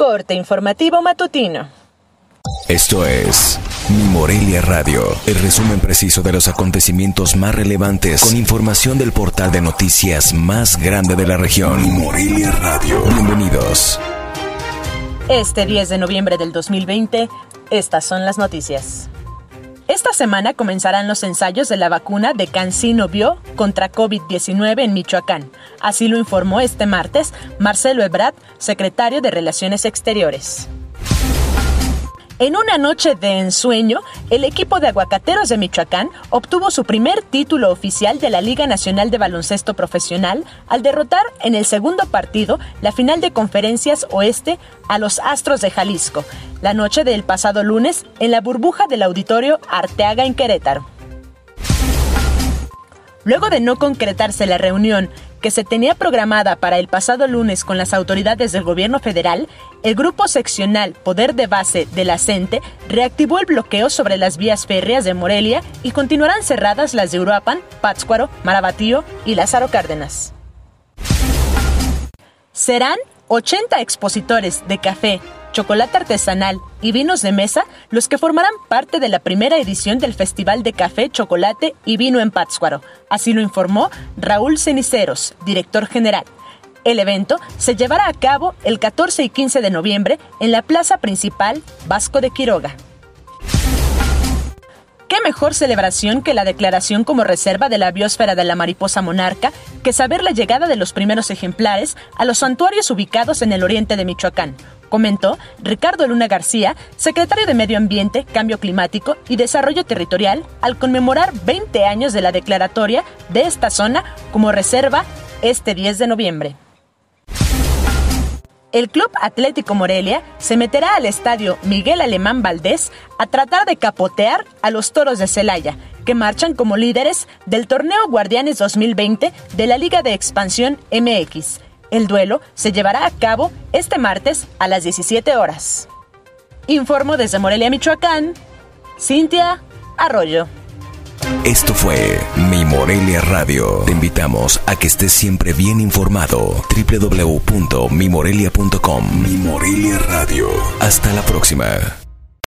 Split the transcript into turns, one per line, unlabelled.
Corte informativo matutino.
Esto es Mi Morelia Radio, el resumen preciso de los acontecimientos más relevantes con información del portal de noticias más grande de la región. Mi Morelia Radio. Bienvenidos.
Este 10 de noviembre del 2020, estas son las noticias. Esta semana comenzarán los ensayos de la vacuna de Cancino Bio contra COVID-19 en Michoacán. Así lo informó este martes Marcelo Ebrard, secretario de Relaciones Exteriores. En una noche de ensueño, el equipo de aguacateros de Michoacán obtuvo su primer título oficial de la Liga Nacional de Baloncesto Profesional al derrotar en el segundo partido la final de conferencias oeste a los Astros de Jalisco, la noche del pasado lunes en la burbuja del auditorio Arteaga en Querétaro. Luego de no concretarse la reunión que se tenía programada para el pasado lunes con las autoridades del gobierno federal, el grupo seccional Poder de Base de la CENTE reactivó el bloqueo sobre las vías férreas de Morelia y continuarán cerradas las de Uruapan, Pátzcuaro, Marabatío y Lázaro Cárdenas. Serán 80 expositores de café, chocolate artesanal y vinos de mesa los que formarán parte de la primera edición del Festival de Café, Chocolate y Vino en Pátzcuaro. Así lo informó Raúl Ceniceros, director general. El evento se llevará a cabo el 14 y 15 de noviembre en la plaza principal Vasco de Quiroga. ¿Qué mejor celebración que la declaración como reserva de la biosfera de la mariposa monarca que saber la llegada de los primeros ejemplares a los santuarios ubicados en el oriente de Michoacán? Comentó Ricardo Luna García, secretario de Medio Ambiente, Cambio Climático y Desarrollo Territorial, al conmemorar 20 años de la declaratoria de esta zona como reserva este 10 de noviembre. El Club Atlético Morelia se meterá al estadio Miguel Alemán Valdés a tratar de capotear a los toros de Celaya, que marchan como líderes del torneo Guardianes 2020 de la Liga de Expansión MX el duelo se llevará a cabo este martes a las 17 horas. Informo desde Morelia, Michoacán, Cintia Arroyo.
Esto fue Mi Morelia Radio. Te invitamos a que estés siempre bien informado. www.mimorelia.com Mi Morelia Radio. Hasta la próxima.